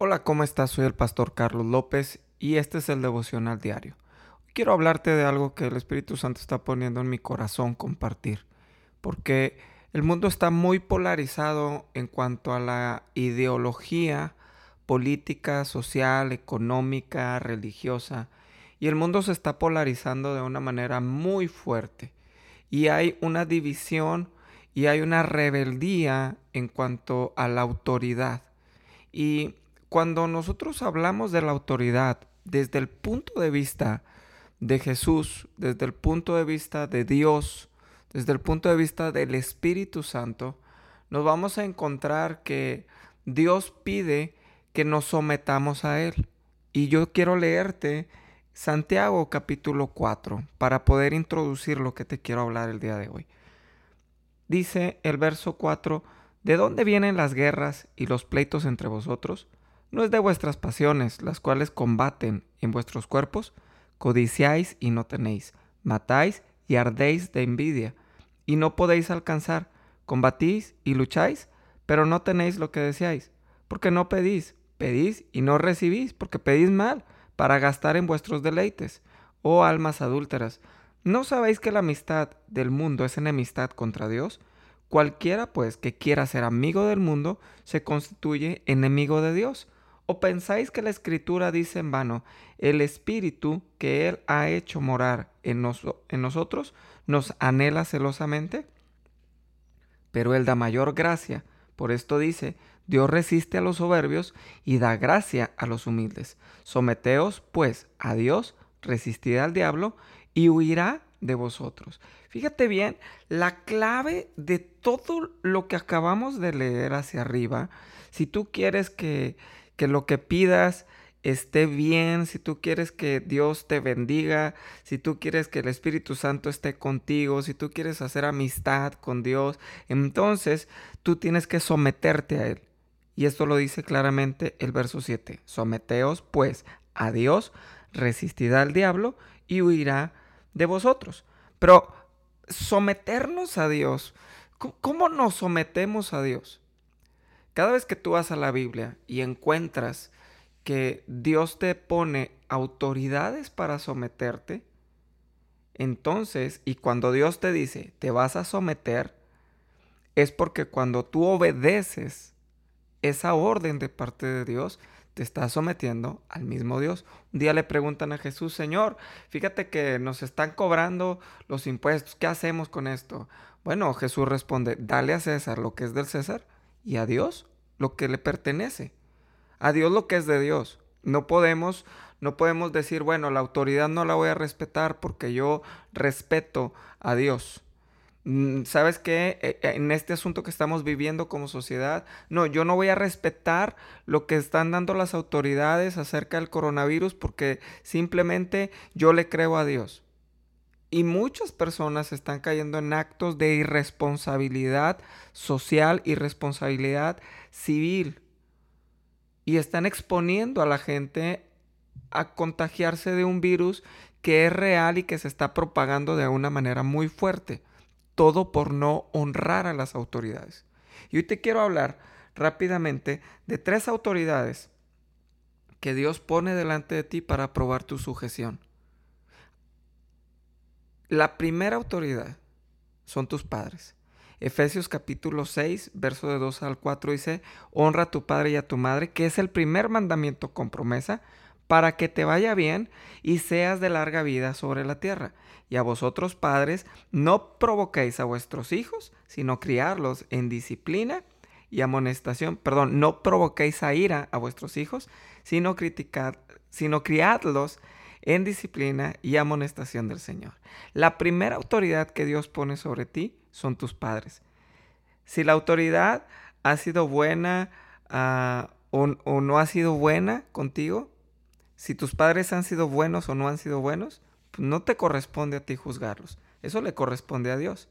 Hola, ¿cómo estás? Soy el pastor Carlos López y este es el devocional diario. Quiero hablarte de algo que el Espíritu Santo está poniendo en mi corazón compartir, porque el mundo está muy polarizado en cuanto a la ideología política, social, económica, religiosa, y el mundo se está polarizando de una manera muy fuerte. Y hay una división y hay una rebeldía en cuanto a la autoridad. Y cuando nosotros hablamos de la autoridad desde el punto de vista de Jesús, desde el punto de vista de Dios, desde el punto de vista del Espíritu Santo, nos vamos a encontrar que Dios pide que nos sometamos a Él. Y yo quiero leerte Santiago capítulo 4 para poder introducir lo que te quiero hablar el día de hoy. Dice el verso 4, ¿de dónde vienen las guerras y los pleitos entre vosotros? No es de vuestras pasiones, las cuales combaten en vuestros cuerpos, codiciáis y no tenéis, matáis y ardéis de envidia, y no podéis alcanzar, combatís y lucháis, pero no tenéis lo que deseáis, porque no pedís, pedís y no recibís, porque pedís mal, para gastar en vuestros deleites. Oh almas adúlteras, ¿no sabéis que la amistad del mundo es enemistad contra Dios? Cualquiera, pues, que quiera ser amigo del mundo, se constituye enemigo de Dios. ¿O pensáis que la escritura dice en vano, el espíritu que Él ha hecho morar en, en nosotros nos anhela celosamente? Pero Él da mayor gracia. Por esto dice, Dios resiste a los soberbios y da gracia a los humildes. Someteos, pues, a Dios, resistid al diablo y huirá de vosotros. Fíjate bien, la clave de todo lo que acabamos de leer hacia arriba, si tú quieres que que lo que pidas esté bien, si tú quieres que Dios te bendiga, si tú quieres que el Espíritu Santo esté contigo, si tú quieres hacer amistad con Dios, entonces tú tienes que someterte a Él. Y esto lo dice claramente el verso 7. Someteos pues a Dios, resistid al diablo y huirá de vosotros. Pero someternos a Dios, ¿cómo nos sometemos a Dios? Cada vez que tú vas a la Biblia y encuentras que Dios te pone autoridades para someterte, entonces, y cuando Dios te dice, te vas a someter, es porque cuando tú obedeces esa orden de parte de Dios, te estás sometiendo al mismo Dios. Un día le preguntan a Jesús, Señor, fíjate que nos están cobrando los impuestos, ¿qué hacemos con esto? Bueno, Jesús responde, dale a César lo que es del César y a Dios lo que le pertenece. A Dios lo que es de Dios. No podemos no podemos decir, bueno, la autoridad no la voy a respetar porque yo respeto a Dios. Mm, ¿Sabes qué? E, e, en este asunto que estamos viviendo como sociedad, no, yo no voy a respetar lo que están dando las autoridades acerca del coronavirus porque simplemente yo le creo a Dios. Y muchas personas están cayendo en actos de irresponsabilidad social y responsabilidad civil. Y están exponiendo a la gente a contagiarse de un virus que es real y que se está propagando de una manera muy fuerte. Todo por no honrar a las autoridades. Y hoy te quiero hablar rápidamente de tres autoridades que Dios pone delante de ti para probar tu sujeción. La primera autoridad son tus padres. Efesios capítulo 6, verso de 2 al 4 dice, honra a tu padre y a tu madre, que es el primer mandamiento con promesa, para que te vaya bien y seas de larga vida sobre la tierra. Y a vosotros padres, no provoquéis a vuestros hijos, sino criarlos en disciplina y amonestación. Perdón, no provoquéis a ira a vuestros hijos, sino, criticar, sino criadlos en disciplina y amonestación del Señor. La primera autoridad que Dios pone sobre ti son tus padres. Si la autoridad ha sido buena ah, o, no ha sido buena contigo, si tus padres han sido buenos o no han sido buenos, pues no te corresponde a ti juzgarlos. Eso le corresponde a Dios.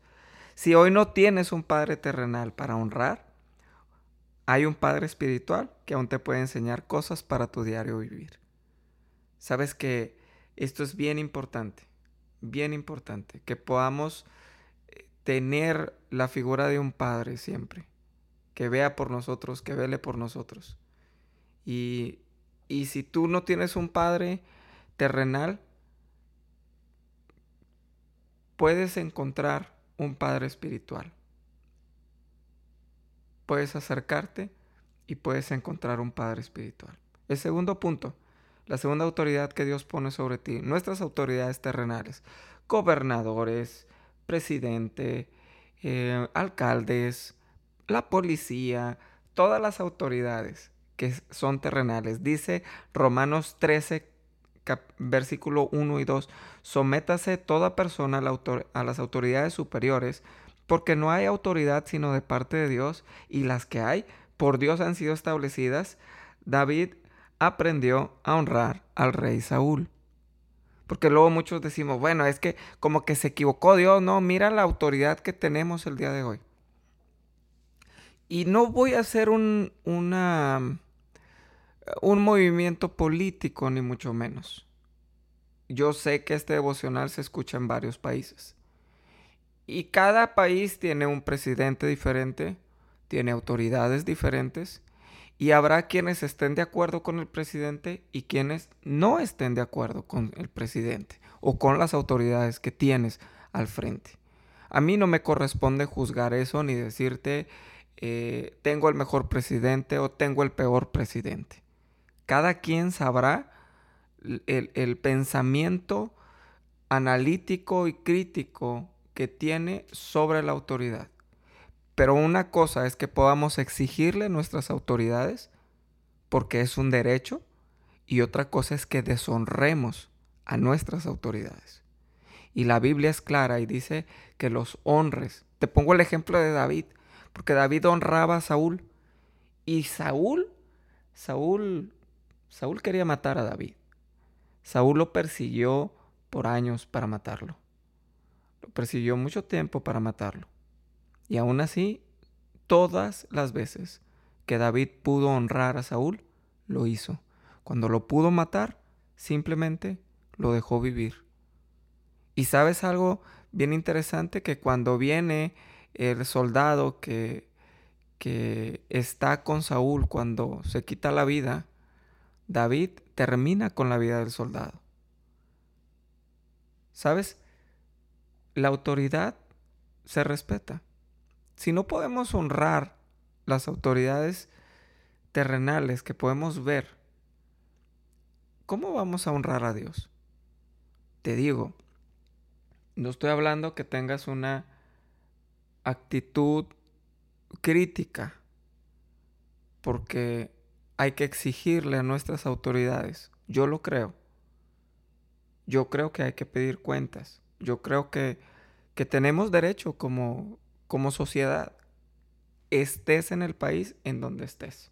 Si hoy no tienes un padre terrenal para honrar, hay un padre espiritual que aún te puede enseñar cosas para tu diario vivir. Sabes que esto es bien importante, bien importante, que podamos eh, tener la figura de un padre siempre, que vea por nosotros, que vele por nosotros. Y, y si tú no tienes un padre terrenal, puedes encontrar un padre espiritual. Puedes acercarte y puedes encontrar un padre espiritual. El segundo punto, la segunda autoridad que Dios pone sobre ti, nuestras autoridades terrenales, gobernadores, presidente, eh, alcaldes, la policía, todas las autoridades que son terrenales. Dice Romanos 13, versículo 1 y 2, sométase toda persona a, las autoridades superiores, porque no hay autoridad sino de parte de Dios, y las que hay por Dios han sido establecidas. David aprendió a honrar al rey Saúl. Porque luego muchos decimos, bueno, es que como que se equivocó Dios, no, mira la autoridad que tenemos el día de hoy. Y no voy a hacer un, un movimiento político, ni mucho menos. Yo sé que este devocional se escucha en varios países. Y cada país tiene un presidente diferente, tiene autoridades diferentes, y habrá quienes estén de acuerdo con el presidente y quienes no estén de acuerdo con el presidente o con las autoridades que tienes al frente. A mí no me corresponde juzgar eso ni decirte eh, tengo el mejor presidente o tengo el peor presidente. Cada quien sabrá el, el pensamiento analítico y crítico que tiene sobre la autoridad. Pero una cosa es que podamos exigirle nuestras autoridades porque es un derecho y otra cosa es que deshonremos a nuestras autoridades. Y la Biblia es clara y dice que los honres. Te pongo el ejemplo de David, porque David honraba a Saúl y Saúl, Saúl, Saúl quería matar a David. Saúl lo persiguió por años para matarlo. Lo persiguió mucho tiempo para matarlo. Y aún así, todas las veces que David pudo honrar a Saúl, lo hizo. Cuando lo pudo matar, simplemente lo dejó vivir. Y sabes algo bien interesante, que cuando viene el soldado que, que está con Saúl, cuando se quita la vida, David termina con la vida del soldado. ¿Sabes? La autoridad se respeta si no podemos honrar las autoridades terrenales que podemos ver, ¿cómo vamos a honrar a Dios? Te digo, no estoy hablando que tengas una actitud crítica, porque hay que exigirle a nuestras autoridades. Yo lo creo. Yo creo que hay que pedir cuentas. Yo creo que, que tenemos derecho como como sociedad, estés en el país en donde estés.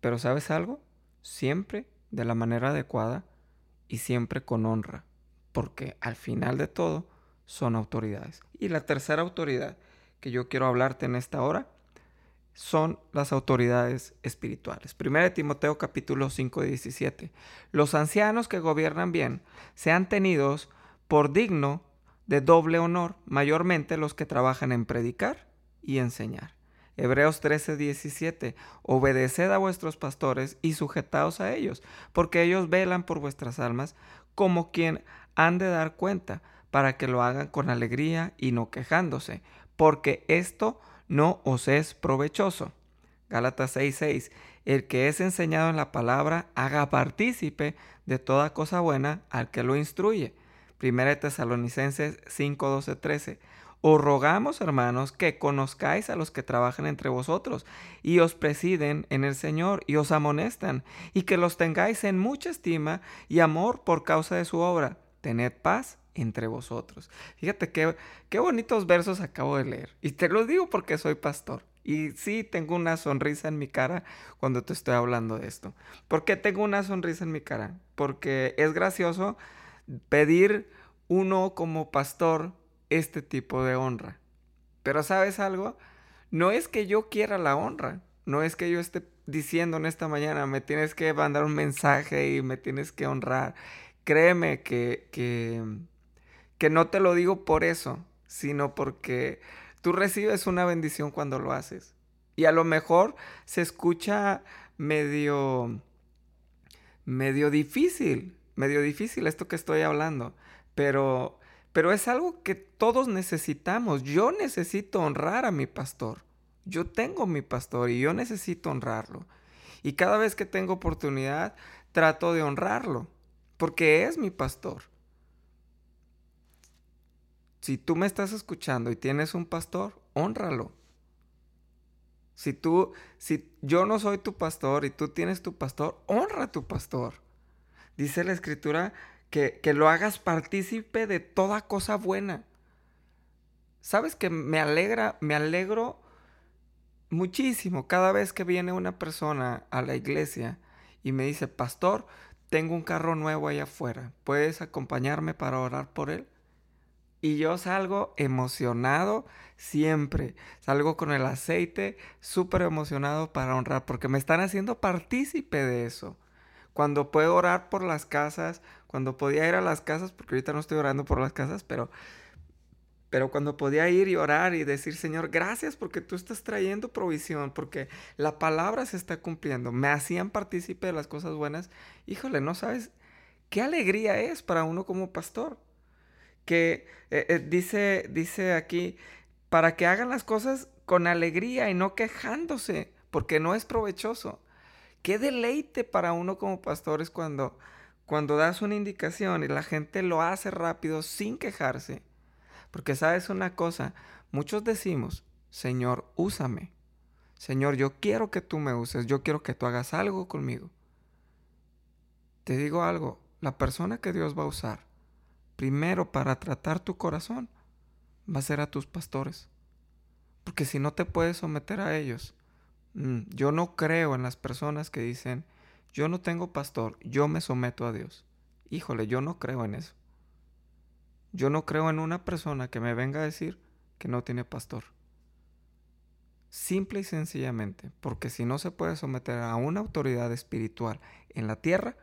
Pero ¿sabes algo? Siempre de la manera adecuada y siempre con honra, porque al final de todo son autoridades. Y la tercera autoridad que yo quiero hablarte en esta hora son las autoridades espirituales. Primero de Timoteo capítulo 5 17. Los ancianos que gobiernan bien sean tenidos por digno de doble honor, mayormente los que trabajan en predicar y enseñar. Hebreos 13, 17. Obedeced a vuestros pastores y sujetaos a ellos, porque ellos velan por vuestras almas como quien han de dar cuenta, para que lo hagan con alegría y no quejándose, porque esto no os es provechoso. Gálatas 6, 6. El que es enseñado en la palabra, haga partícipe de toda cosa buena al que lo instruye. Primera de Tesalonicenses 5, 12, 13. Os rogamos, hermanos, que conozcáis a los que trabajan entre vosotros y os presiden en el Señor y os amonestan, y que los tengáis en mucha estima y amor por causa de su obra. Tened paz entre vosotros. Fíjate qué, qué bonitos versos acabo de leer. Y te lo digo porque soy pastor. Y sí, tengo una sonrisa en mi cara cuando te estoy hablando de esto. ¿Por qué tengo una sonrisa en mi cara? Porque es gracioso pedir uno como pastor este tipo de honra. Pero sabes algo, no es que yo quiera la honra, no es que yo esté diciendo en esta mañana, me tienes que mandar un mensaje y me tienes que honrar. Créeme que, que, que no te lo digo por eso, sino porque tú recibes una bendición cuando lo haces. Y a lo mejor se escucha medio, medio difícil, medio difícil esto que estoy hablando, pero, pero es algo que todos necesitamos. Yo necesito honrar a mi pastor. Yo tengo mi pastor y yo necesito honrarlo. Y cada vez que tengo oportunidad, trato de honrarlo, porque es mi pastor. Si tú me estás escuchando y tienes un pastor, honralo. Si tú, si yo no soy tu pastor y tú tienes tu pastor, honra a tu pastor. Dice la escritura que, que lo hagas partícipe de toda cosa buena. ¿Sabes que me alegra, me alegro muchísimo cada vez que viene una persona a la iglesia y me dice, pastor, tengo un carro nuevo allá afuera, ¿puedes acompañarme para orar por él? Y yo salgo emocionado siempre, salgo con el aceite súper emocionado para honrar, porque me están haciendo partícipe de eso. Cuando puedo orar por las casas, cuando podía ir a las casas, porque ahorita no estoy orando por las casas, pero pero cuando podía ir y orar y decir, Señor, gracias porque tú estás trayendo provisión, porque la palabra se está cumpliendo, me hacían partícipe de las cosas buenas, híjole, no sabes qué alegría es para uno como pastor. Que eh, eh, dice, dice aquí, para que hagan las cosas con alegría y no quejándose, porque no es provechoso. Qué deleite para uno como pastor es cuando, cuando das una indicación y la gente lo hace rápido sin quejarse porque sabes una cosa, muchos decimos, Señor, úsame. Señor, yo quiero que tú me uses, yo quiero que tú hagas algo conmigo. Te digo algo, la persona que Dios va a usar, primero para tratar tu corazón, va a ser a tus pastores. Porque si no te puedes someter a ellos, mm, yo no creo en las personas que dicen, yo no tengo pastor, yo me someto a Dios. Híjole, yo no creo en eso. Yo no creo en una persona que me venga a decir que no tiene pastor. Simple y sencillamente, porque si no se puede someter a una autoridad espiritual en la tierra,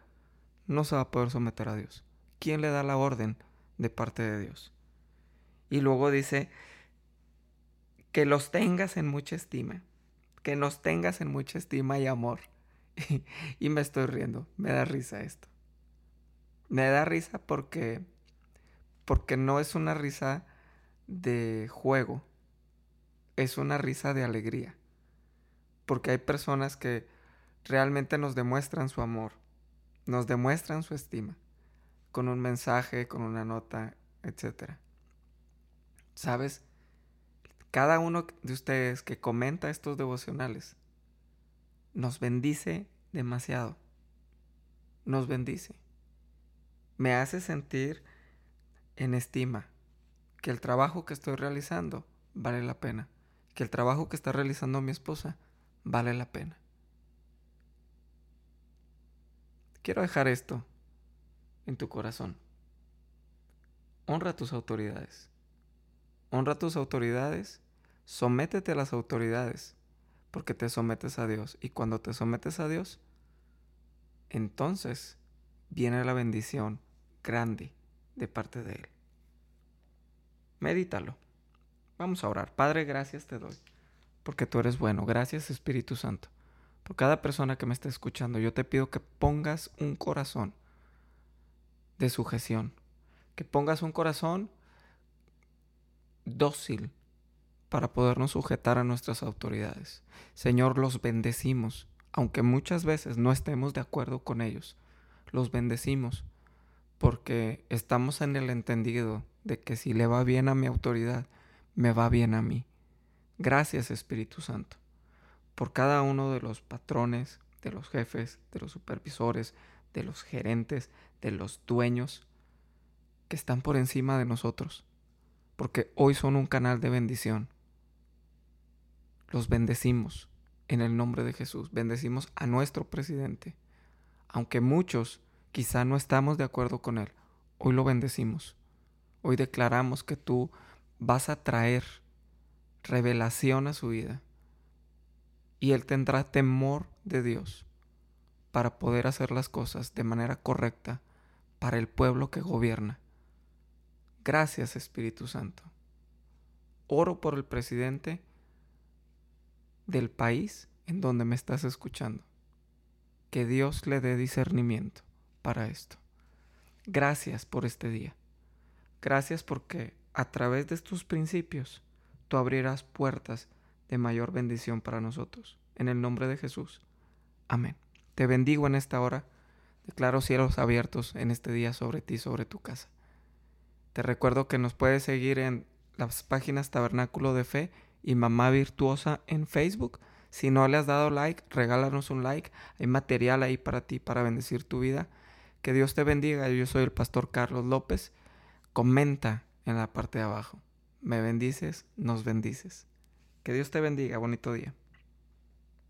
no se va a poder someter a Dios. ¿Quién le da la orden de parte de Dios? Y luego dice, que los tengas en mucha estima, que nos tengas en mucha estima y amor. y me estoy riendo, me da risa esto. Me da risa porque porque no es una risa de juego, es una risa de alegría. Porque hay personas que realmente nos demuestran su amor, nos demuestran su estima, con un mensaje, con una nota, etc. ¿Sabes? Cada uno de ustedes que comenta estos devocionales nos bendice demasiado. Nos bendice. Me hace sentir en estima que el trabajo que estoy realizando vale la pena, que el trabajo que está realizando mi esposa vale la pena. Quiero dejar esto en tu corazón. Honra a tus autoridades. Honra a tus autoridades. Sométete a las autoridades porque te sometes a Dios. Y cuando te sometes a Dios, entonces viene la bendición grande de parte de Él. Medítalo. Vamos a orar. Padre, gracias te doy, porque tú eres bueno. Gracias Espíritu Santo. Por cada persona que me esté escuchando, yo te pido que pongas un corazón de sujeción, que pongas un corazón dócil para podernos sujetar a nuestras autoridades. Señor, los bendecimos, aunque muchas veces no estemos de acuerdo con ellos. Los bendecimos porque estamos en el entendido de que si le va bien a mi autoridad, me va bien a mí. Gracias Espíritu Santo por cada uno de los patrones, de los jefes, de los supervisores, de los gerentes, de los dueños que están por encima de nosotros, porque hoy son un canal de bendición. Los bendecimos en el nombre de Jesús, bendecimos a nuestro presidente, aunque muchos quizá no estamos de acuerdo con él, hoy lo bendecimos. Hoy declaramos que tú vas a traer revelación a su vida y él tendrá temor de Dios para poder hacer las cosas de manera correcta para el pueblo que gobierna. Gracias Espíritu Santo. Oro por el presidente del país en donde me estás escuchando. que Dios le dé discernimiento para esto. Gracias por este día. Gracias porque a través de estos principios tú abrirás puertas de mayor bendición para nosotros. En el nombre de Jesús. Amén. Te bendigo en esta hora. Declaro cielos abiertos en este día sobre ti, sobre tu casa. Te recuerdo que nos puedes seguir en las páginas Tabernáculo de Fe y Mamá Virtuosa en Facebook. Si no le has dado like, regálanos un like. Hay material ahí para ti, para bendecir tu vida. Que Dios te bendiga. Yo soy el pastor Carlos López. Comenta en la parte de abajo. Me bendices, nos bendices. Que Dios te bendiga. Bonito día.